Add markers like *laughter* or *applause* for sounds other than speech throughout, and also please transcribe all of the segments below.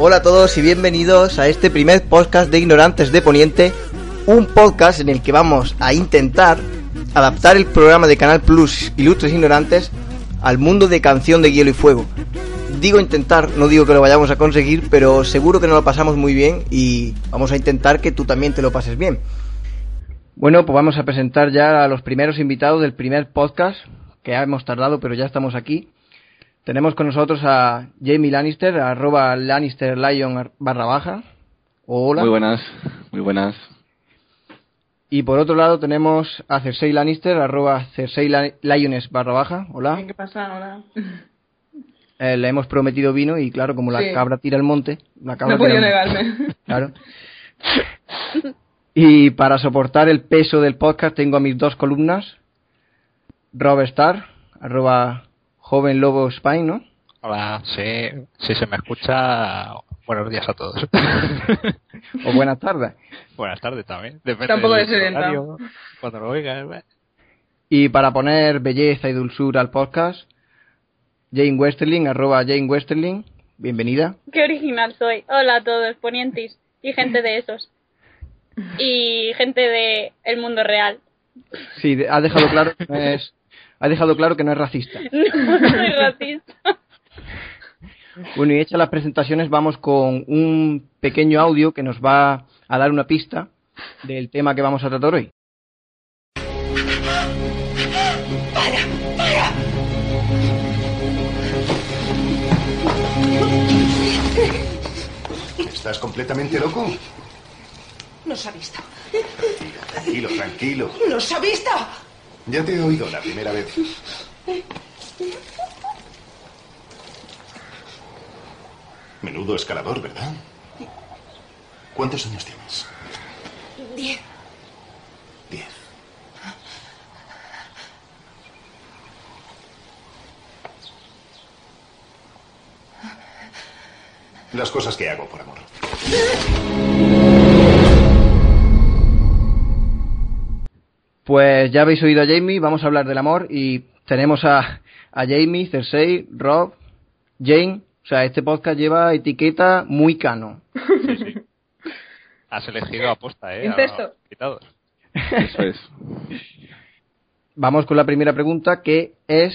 Hola a todos y bienvenidos a este primer podcast de Ignorantes de Poniente, un podcast en el que vamos a intentar adaptar el programa de Canal Plus Ilustres Ignorantes al mundo de Canción de Hielo y Fuego. Digo intentar, no digo que lo vayamos a conseguir, pero seguro que nos lo pasamos muy bien y vamos a intentar que tú también te lo pases bien. Bueno, pues vamos a presentar ya a los primeros invitados del primer podcast, que ya hemos tardado, pero ya estamos aquí. Tenemos con nosotros a Jamie Lannister, arroba Lannister Lion barra baja. Hola. Muy buenas, muy buenas. Y por otro lado tenemos a Cersei Lannister, arroba Cersei Lioness barra baja. Hola. ¿Qué pasa? Hola. *laughs* Eh, le hemos prometido vino y claro, como la Sí. cabra tira el monte, la cabra No podía negarme. *laughs* Claro. Y para soportar el peso del podcast tengo a mis dos columnas. Rob Star, arroba joven lobo Spine, ¿no? Hola, sí, si se me escucha, buenos días a todos. *laughs* O buenas tardes. Buenas tardes también. Depende Tampoco del de sedenta. horario, Cuando lo oigas. ¿eh? Y para poner belleza y dulzura al podcast, Jane Westerling, arroba Jane Westerling, bienvenida. Qué original soy. Hola a todos, ponientis y gente de esos. Y gente de el mundo real. Sí, ha dejado claro que no es, ha dejado claro que no es racista. *laughs* No soy racista. Bueno, y hechas las presentaciones, vamos con un pequeño audio que nos va a dar una pista del tema que vamos a tratar hoy. ¿Estás completamente loco? Nos ha visto. Tranquilo, tranquilo. ¡Nos ha visto! Ya te he oído la primera vez. Menudo escalador, ¿verdad? ¿Cuántos años tienes? Diez. Diez. Las cosas que hago por amor. Pues ya habéis oído a Jamie, vamos a hablar del amor y tenemos a, a Jamie, Cersei, Rob, Jane. O sea, este podcast lleva etiqueta muy cano. Sí, sí. Has elegido *laughs* aposta, ¿eh? invitados. Eso es. Vamos con la primera pregunta que es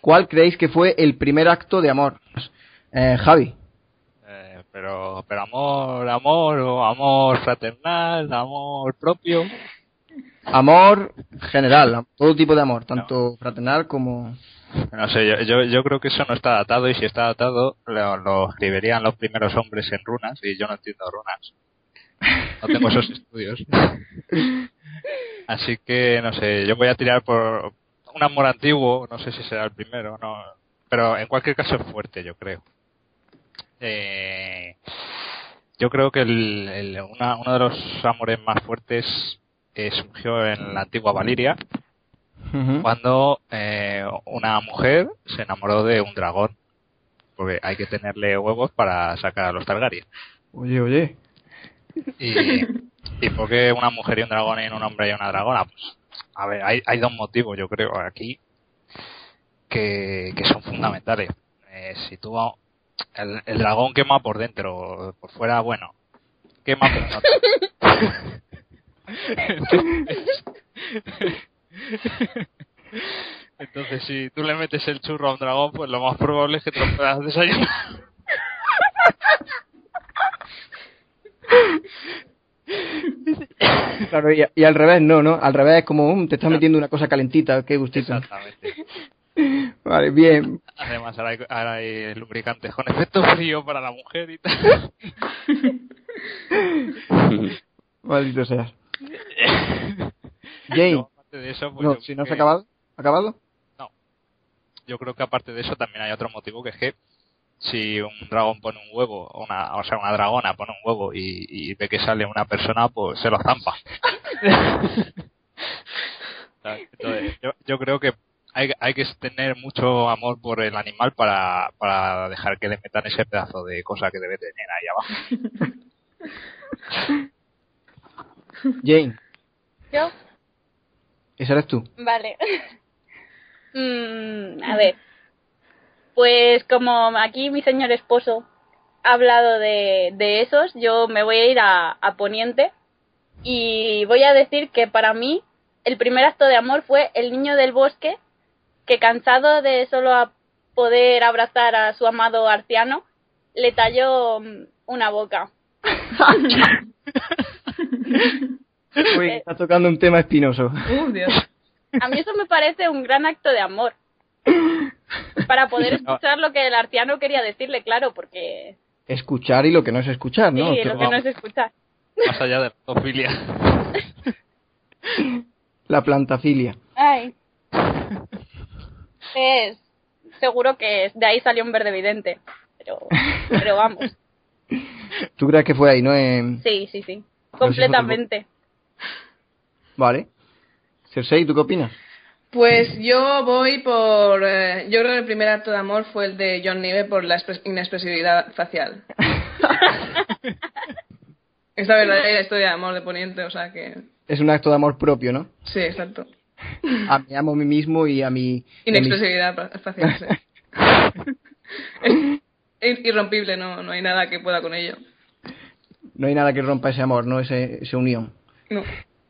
¿cuál creéis que fue el primer acto de amor? Eh, Javi. Eh, pero, pero amor, amor, o amor fraternal, amor propio. Amor general, todo tipo de amor, tanto fraternal como... No sé, yo, yo, yo creo que eso no está datado y si está datado lo, lo escribirían los primeros hombres en runas y yo no entiendo runas. No tengo esos *laughs* estudios. Así que, no sé, yo voy a tirar por un amor antiguo, no sé si será el primero, no, pero en cualquier caso es fuerte, yo creo. Eh, yo creo que el, el- una- uno de los amores más fuertes eh, surgió en la antigua Valiria, Cuando eh, una mujer se enamoró de un dragón. Porque hay que tenerle huevos para sacar a los Targaryen. Oye, oye. Y, y por qué una mujer y un dragón y un hombre y una dragona? Pues, a ver, hay, hay dos motivos, yo creo, aquí que, que son fundamentales. Eh, si tú el, el dragón quema por dentro, por fuera, bueno, quema por dentro. *laughs* *laughs* Entonces, si tú le metes el churro a un dragón, pues lo más probable es que te lo puedas desayunar. Claro, y, y al revés, no, ¿no? Al revés es como, "Mm, te estás metiendo una cosa calentita, qué gustito. Exactamente. Vale, bien. Además, ahora hay, ahora hay lubricantes con efecto frío para la mujer y tal. *laughs* Maldito seas. *laughs* Jane, aparte de eso, pues no, yo si no creo has que- acabado, ¿acabado? Yo creo que aparte de eso también hay otro motivo que es que si un dragón pone un huevo, o una, o sea, una dragona pone un huevo y, y ve que sale una persona, pues se lo zampa. *laughs* Entonces, yo, yo creo que hay, hay que tener mucho amor por el animal para, para dejar que le metan ese pedazo de cosa que debe tener ahí abajo. *laughs* Jane, ¿Yo? Esa eres tú. Vale. *laughs* Mm, a ver. Pues como aquí mi señor esposo ha hablado de, de esos, yo me voy a ir a, a Poniente y voy a decir que para mí el primer acto de amor fue el niño del bosque que cansado de solo a poder abrazar a su amado arciano, le talló mm, una boca. *laughs* *laughs* Uy, está tocando un tema espinoso. Uh, Dios. A mí eso me parece un gran acto de amor. Para poder escuchar lo que el arciano quería decirle, claro, porque Escuchar y lo que no es escuchar, ¿no? sí, lo que no es escuchar. Más allá de la zoofilia. La plantafilia. Ay. Es, seguro que de ahí salió un verde evidente. Pero, pero vamos. ¿Tú crees que fue ahí, no? En- Sí, sí, sí. Completamente. Vale. Cersei, ¿tú qué opinas? Pues yo voy por. eh, yo creo que el primer acto de amor fue el de John Nieve por la expres- inexpresividad facial. *laughs* Esta verdadera historia de amor de Poniente, o sea que. Es un acto de amor propio, ¿no? Sí, exacto. A mí amo a mí mismo y a mi... y a mi- Inexpresividad fa- facial, sí. *laughs* es irrompible, no, no hay nada que pueda con ello. No hay nada que rompa ese amor, ¿no? Ese, esa unión. No.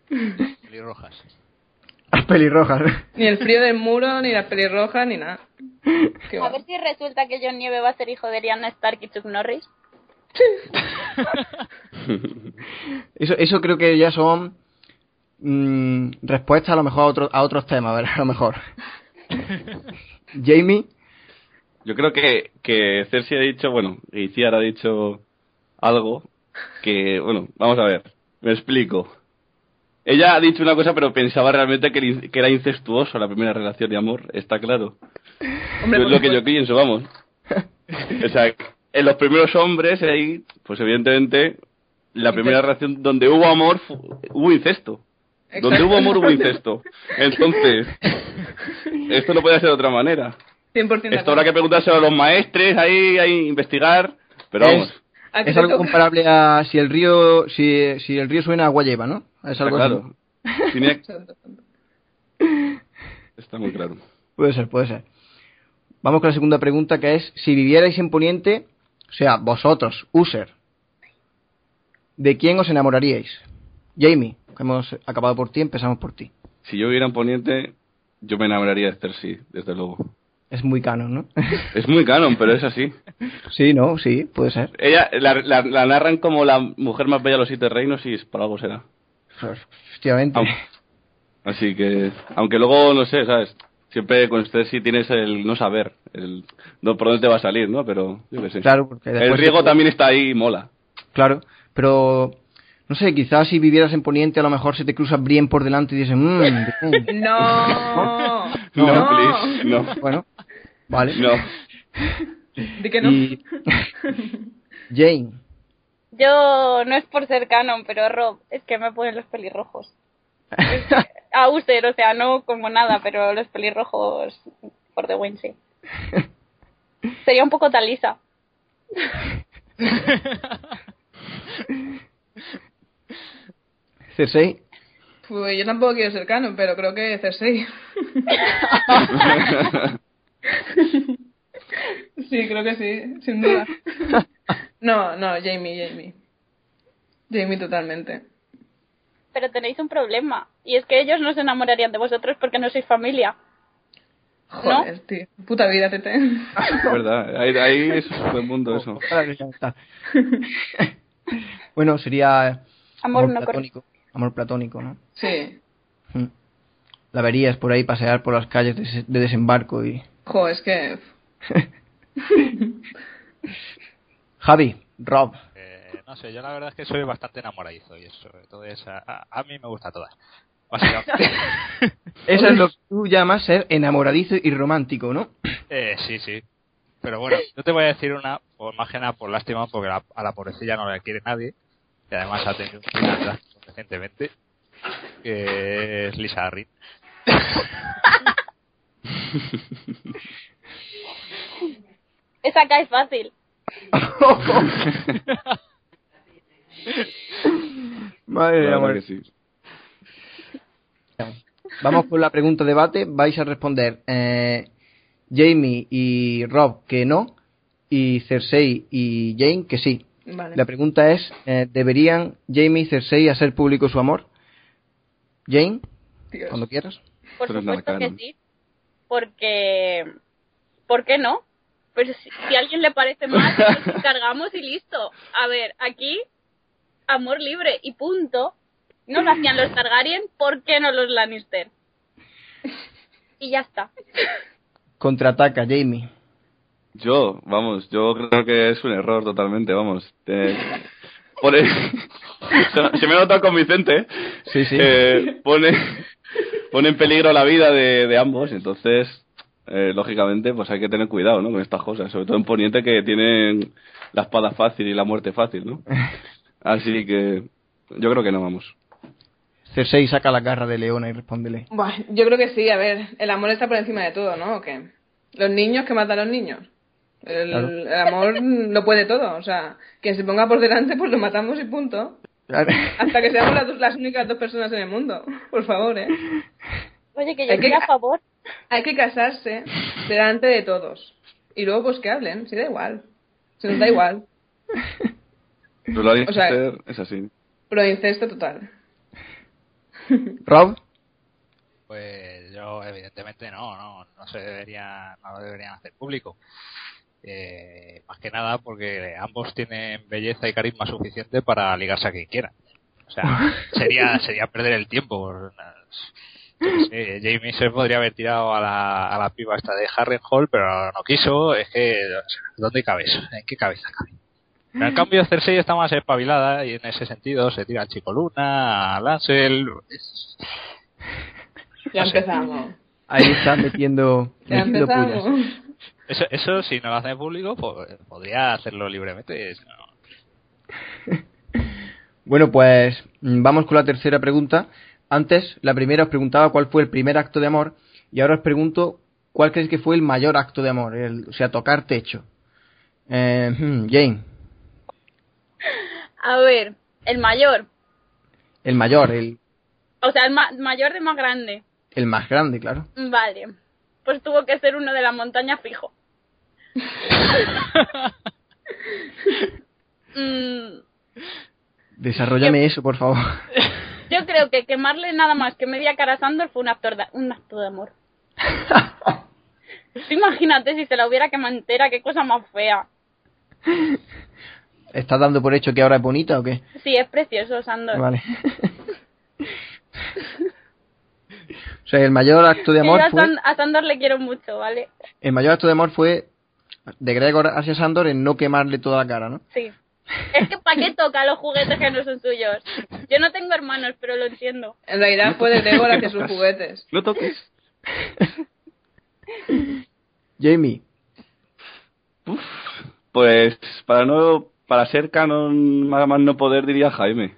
*laughs* Pelirrojas. Las pelirrojas. Ni el frío del muro, ni las pelirrojas, ni nada. Qué A va. ver si resulta que John Nieve va a ser hijo de Rihanna Stark y Chuck Norris. *laughs* Eso, eso creo que ya son mm, respuestas a lo mejor a, otro- a otros temas, ¿verdad? A lo mejor. *laughs* Jamie, Yo creo que, que Cersei ha dicho, bueno, y Ciara ha dicho algo que, bueno, vamos a ver, me explico. Ella ha dicho una cosa, pero pensaba realmente que, era incestuoso la primera relación de amor, está claro. Hombre, es lo que yo pienso, vamos. O sea, en los primeros hombres, ahí, pues evidentemente, la primera relación donde hubo amor, hubo incesto. Donde hubo amor, hubo incesto. Entonces, *laughs* esto no puede ser de otra manera. 100% de Esto habrá que preguntárselo a los maestres, ahí, ahí investigar, pero Es- vamos, ¿A qué es te algo toca? comparable a si el río si, si el río suena agua lleva, ¿no? Es está algo claro. así. *laughs* Tiene- Exacto. está muy claro. Puede ser, puede ser. Vamos con la segunda pregunta que es si vivierais en Poniente, o sea, vosotros, user, ¿de quién os enamoraríais? Jamie, que hemos acabado por ti, empezamos por ti. Si yo viviera en Poniente, yo me enamoraría de Cersei, desde luego. Es muy canon, ¿no? *laughs* Es muy canon, pero es así. sí, no, sí, puede ser. Ella la, la- la narran como la mujer más bella de los siete reinos y por algo será. Efectivamente. Au. Así que, aunque luego, no sé, ¿sabes? Siempre con Cersei tienes el no saber, el no por dónde te va a salir, ¿no? Pero, yo qué sé. Claro, porque el te- también está ahí y mola. Claro, pero no sé, quizás si vivieras en Poniente a lo mejor se te cruza Brien por delante y dices, *laughs* mmm, bien". *laughs* No. No, please, no. bueno, vale. No. Di que no. Y- *laughs* Jane, Yo no es por ser canon, pero Rob, es que me ponen los pelirrojos. A User, o sea, no como nada, pero los pelirrojos por The Win, sí. Sería un poco talisa. Cersei, Pues yo tampoco quiero ser canon, pero creo que Cersei. *laughs* sí, creo que sí, sin duda. No, no, Jamie, Jamie. Jamie totalmente. Pero tenéis un problema, y es que ellos no se enamorarían de vosotros porque no sois familia. Joder, tío. Puta vida, Tete. Es verdad, ahí, ahí es un buen mundo eso. Para ya está. *laughs* bueno, sería Amor no platónico. Amor platónico, ¿no? Sí. Mm. La verías por ahí pasear por las calles de, de desembarco y... Joder, es que... *laughs* Javi, Rob, Eh, no sé, yo la verdad es que soy bastante enamoradizo y eso, entonces a, a- a mí me gusta todas. Básicamente. *laughs* eso es lo que tú llamas ser enamoradizo y romántico, ¿no? Eh, sí, sí. Pero bueno, yo te voy a decir una, por más que nada por lástima, porque la- a la pobrecilla no la quiere nadie. Y además ha tenido un final recientemente. Que es Lisa Reed. *laughs* Esa cae fácil. *laughs* Madre mía, sí. Vamos con la pregunta debate. Vais a responder eh, Jamie y Rob que no, y Cersei y Jane que sí. Vale. La pregunta es, eh, ¿deberían Jamie y Cersei hacer público su amor? Jane, Dios. cuando quieras. Por Pero supuesto que sí. Porque. ¿Por qué no? Pues si, si a alguien le parece mal, *laughs* nos encargamos y listo. A ver, aquí, amor libre y punto. No lo hacían los Targaryen, ¿por qué no los Lannister? *laughs* Y ya está. Contraataca, Jamie. Yo, vamos, yo creo que es un error totalmente, vamos. *laughs* Pone, se, me ha notado convincente. Sí, sí. Eh, pone, pone en peligro la vida de, de ambos, entonces, eh, lógicamente, pues hay que tener cuidado, ¿no? Con estas cosas, sobre todo en Poniente que tienen la espada fácil y la muerte fácil, ¿no? *laughs* Así que yo creo que no vamos. Cersei saca la garra de leona y respóndele. Buah, yo creo que sí, a ver, el amor está por encima de todo, ¿no? ¿O qué? Los niños que matan a los niños. El, Claro. el amor lo puede todo, o sea, quien se ponga por delante, pues lo matamos y punto. Hasta que seamos las, dos- las únicas dos personas en el mundo, por favor, ¿eh? Oye, que yo estoy a favor. Hay que casarse delante de todos. Y luego, pues que hablen, si da igual. Se nos da igual. Pero lo O sea- es así. Pero incesto total. Rob, Pues yo, evidentemente, no, no, no se debería, no lo deberían hacer público. Eh, más que nada porque ambos tienen belleza y carisma suficiente para ligarse a quien quieran. O sea, *laughs* sería, sería perder el tiempo. Jamie se podría haber tirado a la, a la piba esta de Harrenhal, pero no quiso. Es que, o sea, ¿dónde cabe eso? ¿En qué cabeza cabe? Pero en cambio Cersei está más espabilada y en ese sentido se tira al Chico Luna, a Lancel. es- Ya No sé. empezamos. ahí está metiendo, Ya metiendo pullas. Eso, eso si no lo hace público, pues, podría hacerlo libremente. si no- *laughs* Bueno, pues vamos con la tercera pregunta. Antes, la primera os preguntaba cuál fue el primer acto de amor y ahora os pregunto cuál creéis que fue el mayor acto de amor, el- o sea, tocar techo. Eh, hmm, Jane, A ver, el mayor. el mayor, el, O sea, el ma- mayor de más grande. el más grande, claro. Vale. Pues tuvo que ser uno de la montaña fijo. Mm, Desarrollame eso, por favor. *laughs* yo creo que quemarle nada más que media cara a Sandor fue un acto de, un acto de amor. *laughs* Imagínate si se la hubiera quemado entera, qué cosa más fea. ¿Estás dando por hecho que ahora es bonita o qué? Sí, es precioso, Sandor. Vale. *laughs* o sea, el mayor acto de yo amor a, fue San- a Sandor le quiero mucho, ¿vale? el mayor acto de amor fue de Gregor hacia Sandor en no quemarle toda la cara, ¿no? Sí. Es que ¿para qué toca los juguetes que no son suyos? Yo no tengo hermanos, pero lo entiendo. En realidad fue de Gregor hacia sus juguetes. *laughs* No toques. Jamie, Pues para no para ser canon más más no poder diría Jaime.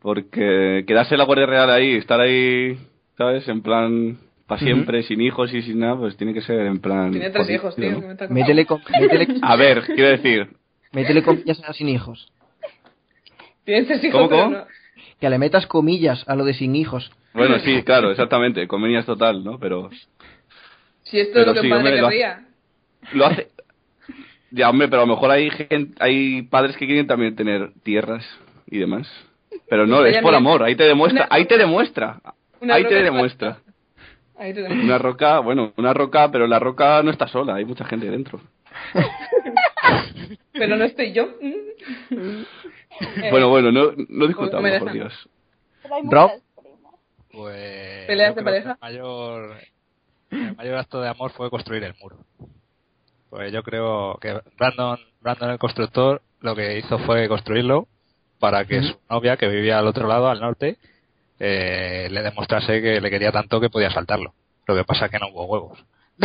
Porque quedarse en la Guardia Real ahí, estar ahí, ¿sabes? En plan para siempre, sin hijos y sin nada, pues tiene que ser en plan Tiene tres jodido, hijos, tío. ¿no? que me métele, com- métele, A ver, quiero decir, métele comillas a sin hijos. Tiene tres hijos, ¿Cómo, pero cómo? no. Que le metas comillas a lo de sin hijos. bueno, sí, claro, exactamente, conveniencia total, ¿no? Pero Si esto es Pero lo que sí, un padre hombre, lo hace- querría. lo hace Ya, hombre, pero a lo mejor hay gente, hay padres que quieren también tener tierras y demás. Pero no, es por amor, ahí te demuestra, ahí te demuestra. Ahí te de demuestra. Ahí te demuestra. *laughs* Una roca, bueno, una roca, pero la roca no está sola, hay mucha gente dentro. *laughs* Pero no estoy yo. *laughs* Bueno, bueno, no, no discutamos, por. Dios. Pero hay Rob. muchas primas. Pues. ¿Peleas de pareja? El mayor, el mayor acto de amor fue construir el muro. Pues yo creo que Brandon, Brandon el constructor, lo que hizo fue construirlo para que su novia, que vivía al otro lado, al norte, eh, le demostrase que le quería tanto que podía saltarlo. Lo que pasa es que no hubo huevos. *laughs*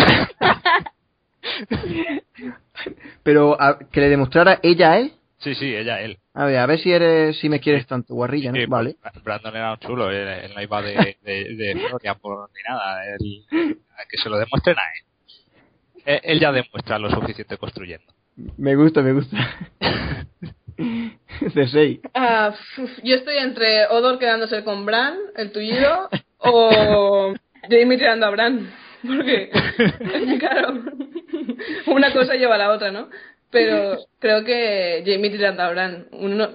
Pero a- que le demostrara ella a él. Sí, sí, ella, él. A ver, a ver si eres, si me quieres tanto, guarrilla, ¿no? Sí, Vale. Brandon era un chulo, él, él no iba de, de, de *laughs* Florian por ni nada. Él que se lo demuestren a él. Eh, Él ya demuestra lo suficiente construyendo. Me gusta, me gusta. *laughs* *laughs* Cersei. Uf, yo estoy entre Odor quedándose con Bran, el tullido, o *laughs* Jamie tirando a Bran. Porque, claro, *laughs* una cosa lleva a la otra, ¿no? Pero creo que Jamie tirando a Bran. Uno,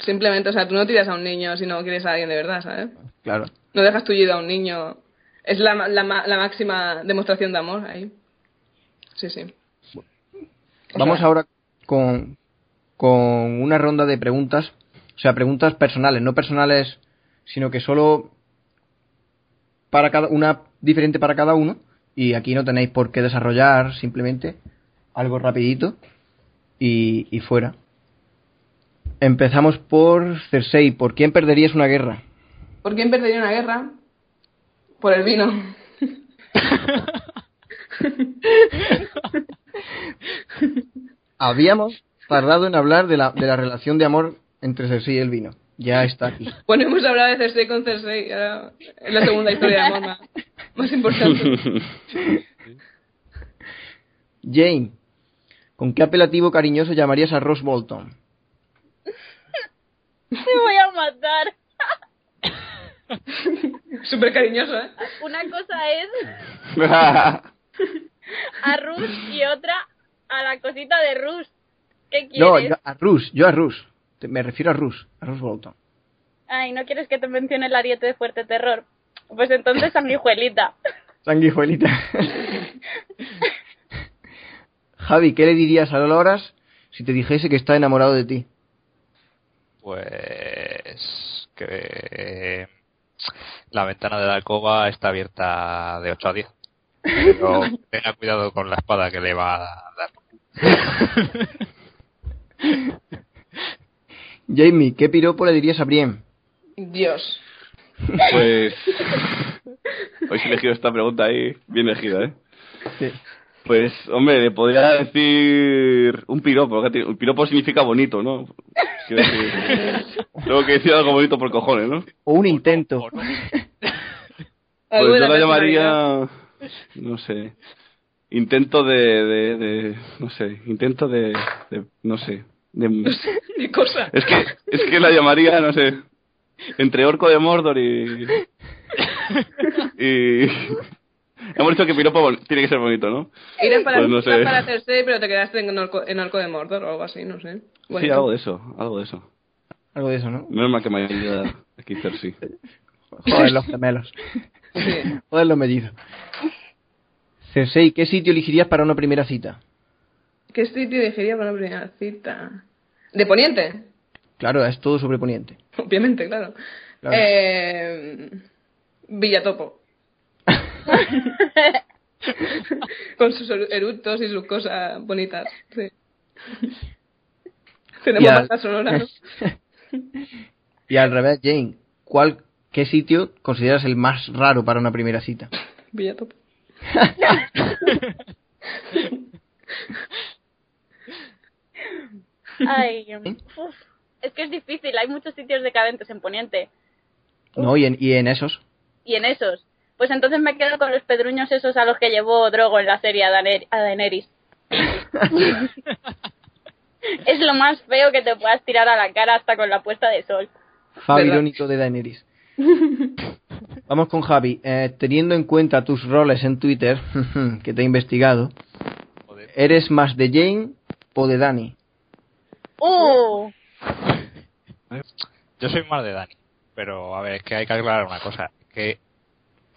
simplemente, o sea, tú no tiras a un niño si no quieres a alguien de verdad, ¿sabes? Claro. No dejas tullido a un niño. Es la, la, la máxima demostración de amor ahí. Sí, sí. Vamos ahora con, con una ronda de preguntas. O sea, preguntas personales, no personales, sino que solo para cada una diferente para cada uno. Y aquí no tenéis por qué desarrollar, simplemente algo rapidito y, y fuera. Empezamos por Cersei. ¿Por quién perderías una guerra? ¿Por quién perdería una guerra? Por el vino. *laughs* *laughs* Habíamos tardado en hablar de la, de la relación de amor entre Cersei y el vino. Ya está aquí. Bueno, hemos hablado de Cersei con Cersei. Ahora es la segunda historia de amor más, más importante. *laughs* Jane, ¿con qué apelativo cariñoso llamarías a Ross Bolton? Me voy a matar. *laughs* Súper cariñoso, ¿eh? Una cosa es *laughs* a Rus y otra a la cosita de Rus. ¿Qué quieres? No, yo a Russ, yo a Russ. Te- Me refiero a Russ, a Russ Bolton. Ay, ¿no quieres que te mencione el ariete de fuerte terror? Pues entonces sanguijuelita. *laughs* Sanguijuelita. Javi, ¿qué le dirías a Loras si te dijese que está enamorado de ti? Pues que la ventana de la alcoba está abierta de 8 a 10. Pero *laughs* tenga cuidado con la espada que le va a dar. *laughs* *laughs* Jamie, ¿qué piropo le dirías a Brienne? Dios. Pues. *laughs* Hoy he elegido esta pregunta ahí, bien elegida, ¿eh? Sí. Pues, hombre, le podría decir un piropo. Un piropo significa bonito, ¿no? Quiero decir, tengo que decir algo bonito por cojones, ¿no? O un intento. Pues yo la llamaría. No sé. Intento de. de, de- no sé. Intento de. de- no sé. de- *laughs* Ni cosa. es, que, es que la llamaría, no sé. Entre Orco de Mordor y. *laughs* y. Hemos dicho que piropo tiene que ser bonito, ¿no? Era para, Pues no sé. para Cersei, pero te quedaste en Orco, en Orco de Mordor o algo así, no sé. Sí, Bueno, algo de eso. Algo de eso. Algo de eso, ¿no? Menos mal que me ayuda aquí Cersei. Joder, los gemelos. sí. Joder, los mellizos. Cersei, ¿qué sitio elegirías para una primera cita? ¿Qué sitio elegiría para una primera cita? ¿De Poniente? Claro, es todo sobre Poniente. Obviamente, claro. Claro. Eh, Villatopo. *laughs* Con sus eructos y sus cosas bonitas. Sí. Tenemos al- banda sonora, ¿no? *laughs* y al revés, Jane, ¿cuál, ¿qué sitio consideras el más raro para una primera cita? Villatopo. Ay, *laughs* uf, es que es difícil. Hay muchos sitios decadentes en Poniente. No, y en, y en esos. Y en esos. Pues entonces me quedo con los pedruños esos a los que llevó Drogo en la serie a, Daener- a Daenerys. *laughs* es lo más feo que te puedas tirar a la cara hasta con la puesta de sol. Fab irónico de Daenerys. *laughs* Vamos con Javi. Eh, teniendo en cuenta tus roles en Twitter, *laughs* que te he investigado, Joder. ¿eres más de Jane o de Dani? ¡Uh! Yo soy más de Dani, pero a ver, es que hay que aclarar una cosa, que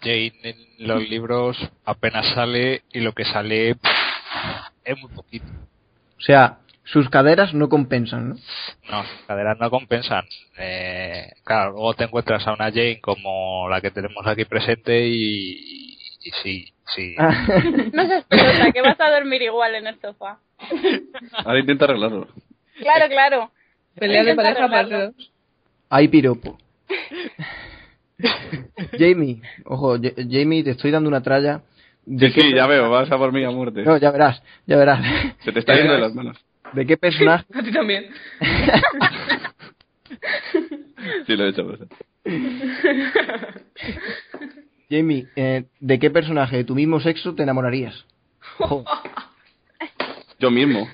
Jane en los libros apenas sale y lo que sale es muy poquito. O sea, sus caderas no compensan, ¿no? No, sus caderas no compensan. Eh, claro, luego te encuentras a una Jane como la que tenemos aquí presente y, y sí, sí. *laughs* No seas pelota, que vas a dormir igual en el sofá. Ahora intenta arreglarlo. Claro, claro. Pelea de pareja dos. Hay piropo. Jamie, ojo, Ja- Jamie, te estoy dando una tralla. ¿De Sí, sí, ya veo, vas a por mí a muerte. No, ya verás, ya verás. Se te está yendo de las manos. ¿De qué personaje? *laughs* A ti también. *laughs* Sí, lo he hecho. *laughs* Jamie, eh, ¿de qué personaje de tu mismo sexo te enamorarías? Jo, Yo mismo.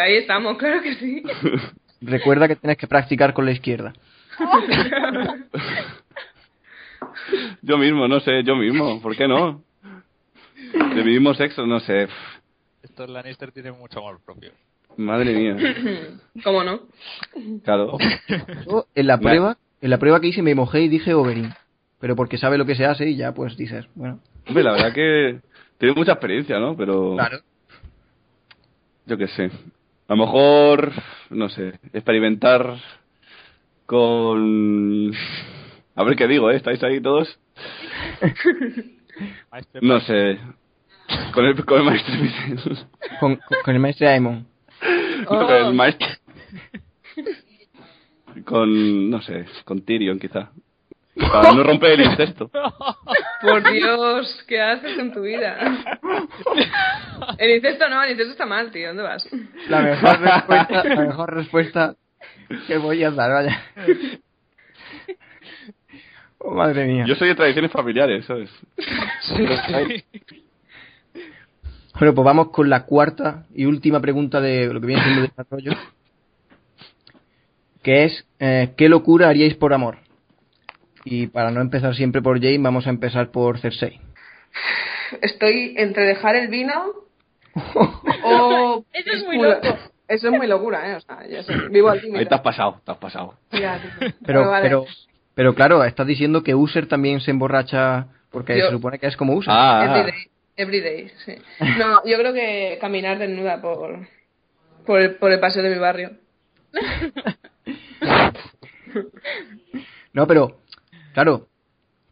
Ahí estamos, claro que sí. *laughs* recuerda que tienes que practicar con la izquierda. *laughs* Yo mismo, no sé, yo mismo. ¿Por qué no? De mi mismo sexo, no sé. Estos Lannister tienen mucho amor propio. Madre mía. *laughs* ¿Cómo no? Claro. Yo, en la prueba, en la prueba que hice me mojé y dije Oberyn. Pero porque sabe lo que se hace y ya pues dices, bueno. Hombre, la verdad que tiene mucha experiencia, ¿no? Pero yo qué sé. A lo mejor, no sé, experimentar con... *laughs* A ver qué digo, ¿eh? ¿Estáis ahí todos? *laughs* No sé. Con el, con el maestro. Con, con- con el maestro Aemon. *laughs* Con el maestro... Con, no sé, con Tyrion quizá. Para no romper el *laughs* incesto. Por Dios, ¿qué haces en tu vida? El incesto no, el incesto está mal, tío. ¿Dónde vas? La mejor respuesta, la mejor respuesta que voy a dar, vaya. Oh, madre mía. Yo soy de tradiciones familiares, ¿sabes? Bueno, pues vamos con la cuarta y última pregunta de lo que viene siendo el desarrollo. Que es, eh, ¿qué locura haríais por amor? Y para no empezar siempre por Jane, vamos a empezar por Cersei. Estoy entre dejar el vino o... *laughs* Eso es *laughs* muy loco. Eso es muy locura, ¿eh? O sea, vivo al Ahí te has pasado, te has pasado. Ya. Pero, Bueno, vale. pero, pero claro, estás diciendo que User también se emborracha porque Yo- se supone que es como User. Ah, Everyday, everyday, sí. No, yo creo que caminar desnuda por, por, el, por el paseo de mi barrio. No, pero, claro,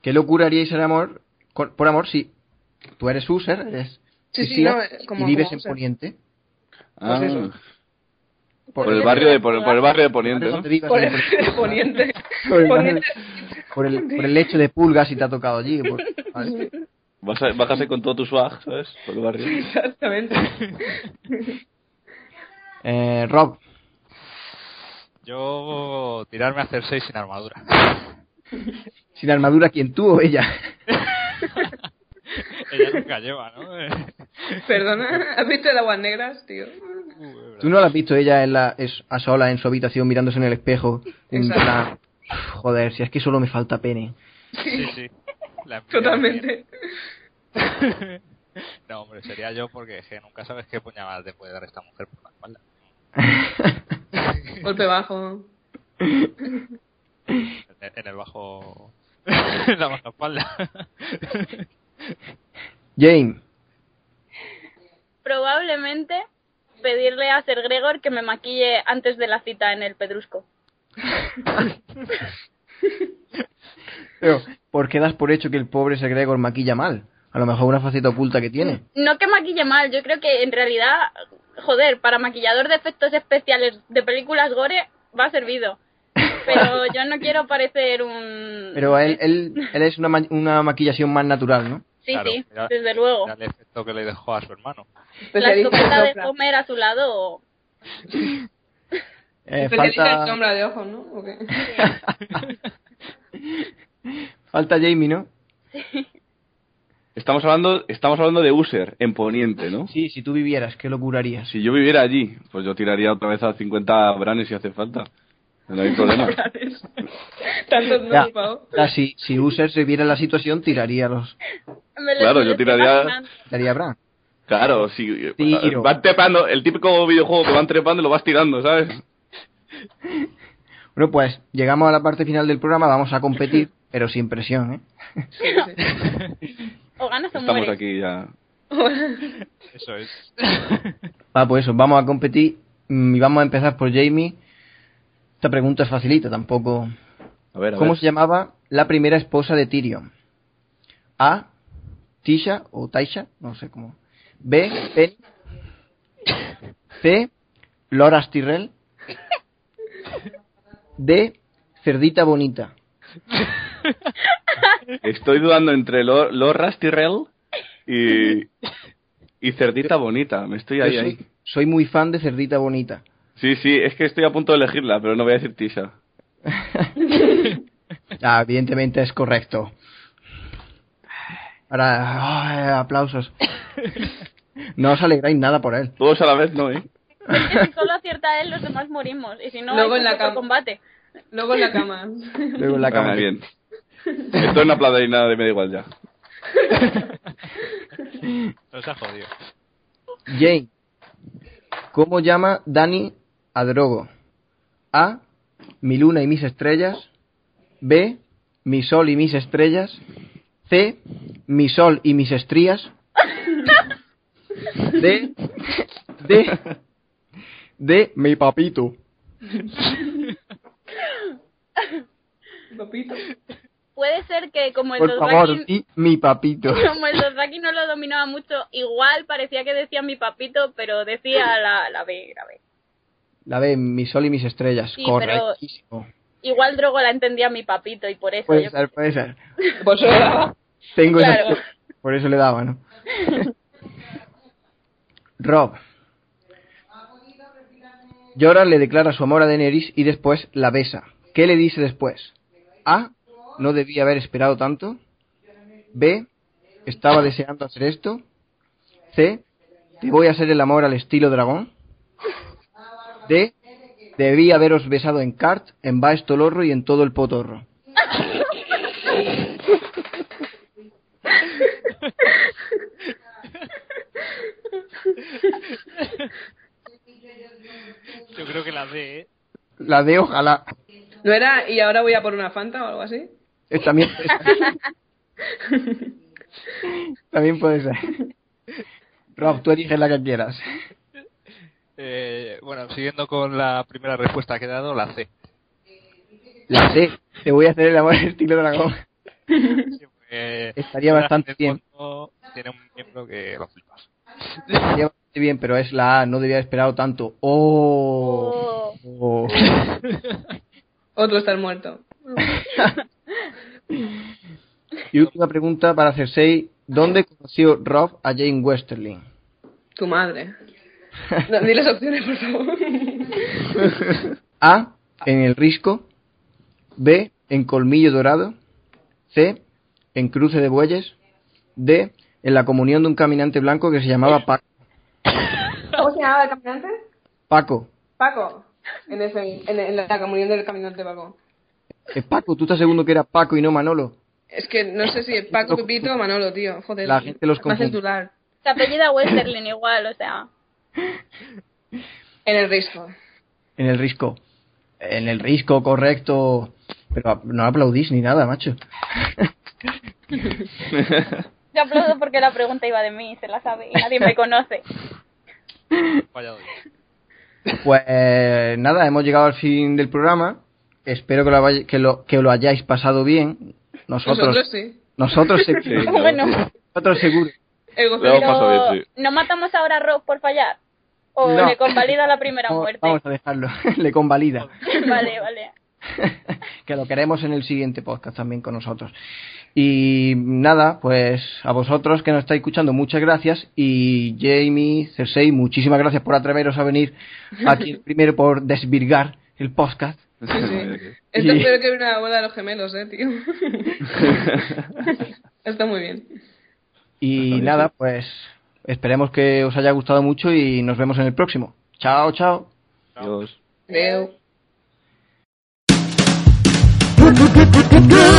¿qué locura haríais el amor, con- por amor si tú eres User, eres Sí, sí, no, eh, como- y vives como en User. Poniente? ah. pues eso. Por el barrio de, por, por el barrio de Poniente, ¿no? ¿Dónde vivas Por el. Por el, Poniente. por el, por el lecho de pulgas si te ha tocado allí. por- ¿vale? *laughs* Vas a, bajas ahí con todo tu swag, ¿sabes? Por el barrio. Exactamente. *laughs* Eh, Rob, Yo tirarme a hacer seis sin armadura. sin armadura, ¿quién tú o ella? *laughs* Ella nunca lleva, ¿no? *laughs* Perdona, ¿has visto el aguas negras, tío? ¿Tú no la has visto ella en la, es, a sola en su habitación mirándose en el espejo? En Exacto. plan, joder, si es que solo me falta pene. Sí, sí. La Totalmente. *laughs* No, hombre, sería yo porque nunca sabes qué puñalada te puede dar esta mujer por la espalda. *laughs* Golpe bajo. En el, en el bajo... en *laughs* la baja espalda. Jane, Probablemente pedirle a Ser Gregor que me maquille antes de la cita en el Pedrusco. Pero ¿por qué das por hecho que el pobre Segregor maquilla mal? A lo mejor una faceta oculta que tiene. No que maquille mal, yo creo que en realidad, joder, para maquillador de efectos especiales de películas gore va servido. Pero *laughs* yo no quiero parecer un... Pero él, él, él es una, ma- una maquillación más natural, ¿no? Sí, Claro, sí, desde luego. El efecto que le dejó a su hermano. La Especialista en escopeta de comer a su lado. *laughs* Eh, Especialista en falta, sombra de ojos, ¿no? ¿O qué? *laughs* falta Jamie, ¿no? Estamos hablando, estamos hablando de User, en Poniente, ¿no? Sí, si tú vivieras, ¿qué locura harías? Si yo viviera allí, pues yo tiraría otra vez a 50 branes si hace falta. No hay problema. *laughs* Tantos no, Ya, ya, si, si User se viera en la situación, tiraría los Claro, yo tiraría- tiraría Bran. Claro, si Tiro. van trepando, el típico videojuego que van trepando y lo vas tirando, ¿sabes? *laughs* Bueno, pues llegamos a la parte final del programa, vamos a competir, *laughs* pero sin presión, ¿eh? *laughs* O ganas o Estamos mueres. aquí ya. Eso es. Ah, pues eso, vamos a competir mm, y vamos a empezar por Jamie. Esta pregunta es facilita, tampoco. A ver, a ¿Cómo ver. se llamaba la primera esposa de Tyrion? A. Tisha o Taisha, no sé cómo. B. Penny. C. Loras Tyrell. D. Cerdita Bonita. Estoy dudando entre Lor, Lorras Tyrell y, y Cerdita Bonita. Me estoy ahí, soy, muy fan de Cerdita Bonita. Sí, sí, es que estoy a punto de elegirla, pero no voy a decir Tisha. *laughs* Ah, evidentemente es correcto. Ahora, ay, aplausos. *laughs* No os alegráis nada por él. Todos a la vez, no, ¿eh? Es que si solo acierta él, los demás morimos. Y si no, Luego en la cama. combate. Luego en la cama. Luego en la cama. Ah, bien. Esto es una plata y nada de me da igual ya. *laughs* Nos ha jodido. Jane. ¿Cómo llama Dani a Drogo? A. Mi luna y mis estrellas. B. Mi sol y mis estrellas. C. Mi sol y mis estrías. *laughs* D. D. D. Mi papito. Papito. Puede ser que como el Por favor, Dothraki, mi papito. *laughs* como el Dothraki no lo dominaba mucho, igual parecía que decía mi papito, pero decía la, la B, la B. La B. Mi sol y mis estrellas. Sí, pero- Correctísimo. Igual Drogo la entendía mi papito y por eso Puede yo- ser, puede ser. *laughs* Pues era- Tengo esa-. Por eso le daba, ¿no? *laughs* Rob. Jorah le declara su amor a Daenerys y después la besa. ¿Qué le dice después? A. No debía haber esperado tanto. B. Estaba deseando hacer esto. C. Te voy a hacer el amor al estilo dragón. D. Debí haberos besado en Cart, en Baestolorro y en todo el potorro. *laughs* Yo creo que la D, ¿eh? La D, ojalá. ¿No era y ahora voy a por una Fanta o algo así? Eh, También, *laughs* también puede ser. Rob, tú eliges la que quieras. Eh, bueno, siguiendo con la primera respuesta que he dado, la C. La C. Te voy a hacer el amor estilo dragón. Eh, Estaría bastante bien. Tiene un miembro que lo flipas. Estaría bien, pero es la A. No debía haber esperado tanto. Oh. Oh. Oh. Otro estar muerto. *laughs* Y última pregunta para Cersei. ¿Dónde conoció Rob a Jane Westerling? Tu madre. No, di las opciones, por favor. A. En el Risco. B. En Colmillo Dorado. C. En Cruce de Bueyes. D. En la comunión de un caminante blanco que se llamaba Paco. ¿Cómo se llamaba el caminante? Paco. Paco. En, ese, en, en la comunión del caminante Paco. Eh, Paco, ¿tú estás seguro que era Paco y no Manolo? Es que no sé si es Paco, Pepito o Manolo, tío. Joder. La gente los confunde. Se apellida Westerling igual, o sea. En el risco. En el Risco. En el Risco, correcto. Pero no aplaudís ni nada, macho. *laughs* Yo aplaudo porque la pregunta iba de mí, se la sabe y nadie me conoce. Pues nada, hemos llegado al fin del programa. Espero que lo, que lo, que lo hayáis pasado bien. Nosotros, Nosotros sí. nosotros, *laughs* Sí, bueno, nosotros seguro. Pero bien, sí. ¿no matamos ahora a Rob por fallar? ¿O No. le convalida la primera *laughs* muerte? vamos a dejarlo. *laughs* Le convalida. Vale, vale. *laughs* que lo queremos en el siguiente podcast también con nosotros. Y nada, pues a vosotros que nos estáis escuchando, muchas gracias. Y Jamie, Cersei, muchísimas gracias por atreveros a venir aquí *laughs* primero por desvirgar el podcast. Sí, sí. Esto Y- es peor que una boda de los gemelos, eh, tío. *laughs* Está muy bien. Y nada, pues esperemos que os haya gustado mucho y nos vemos en el próximo. Chao, chao. Adiós. Veo. Good.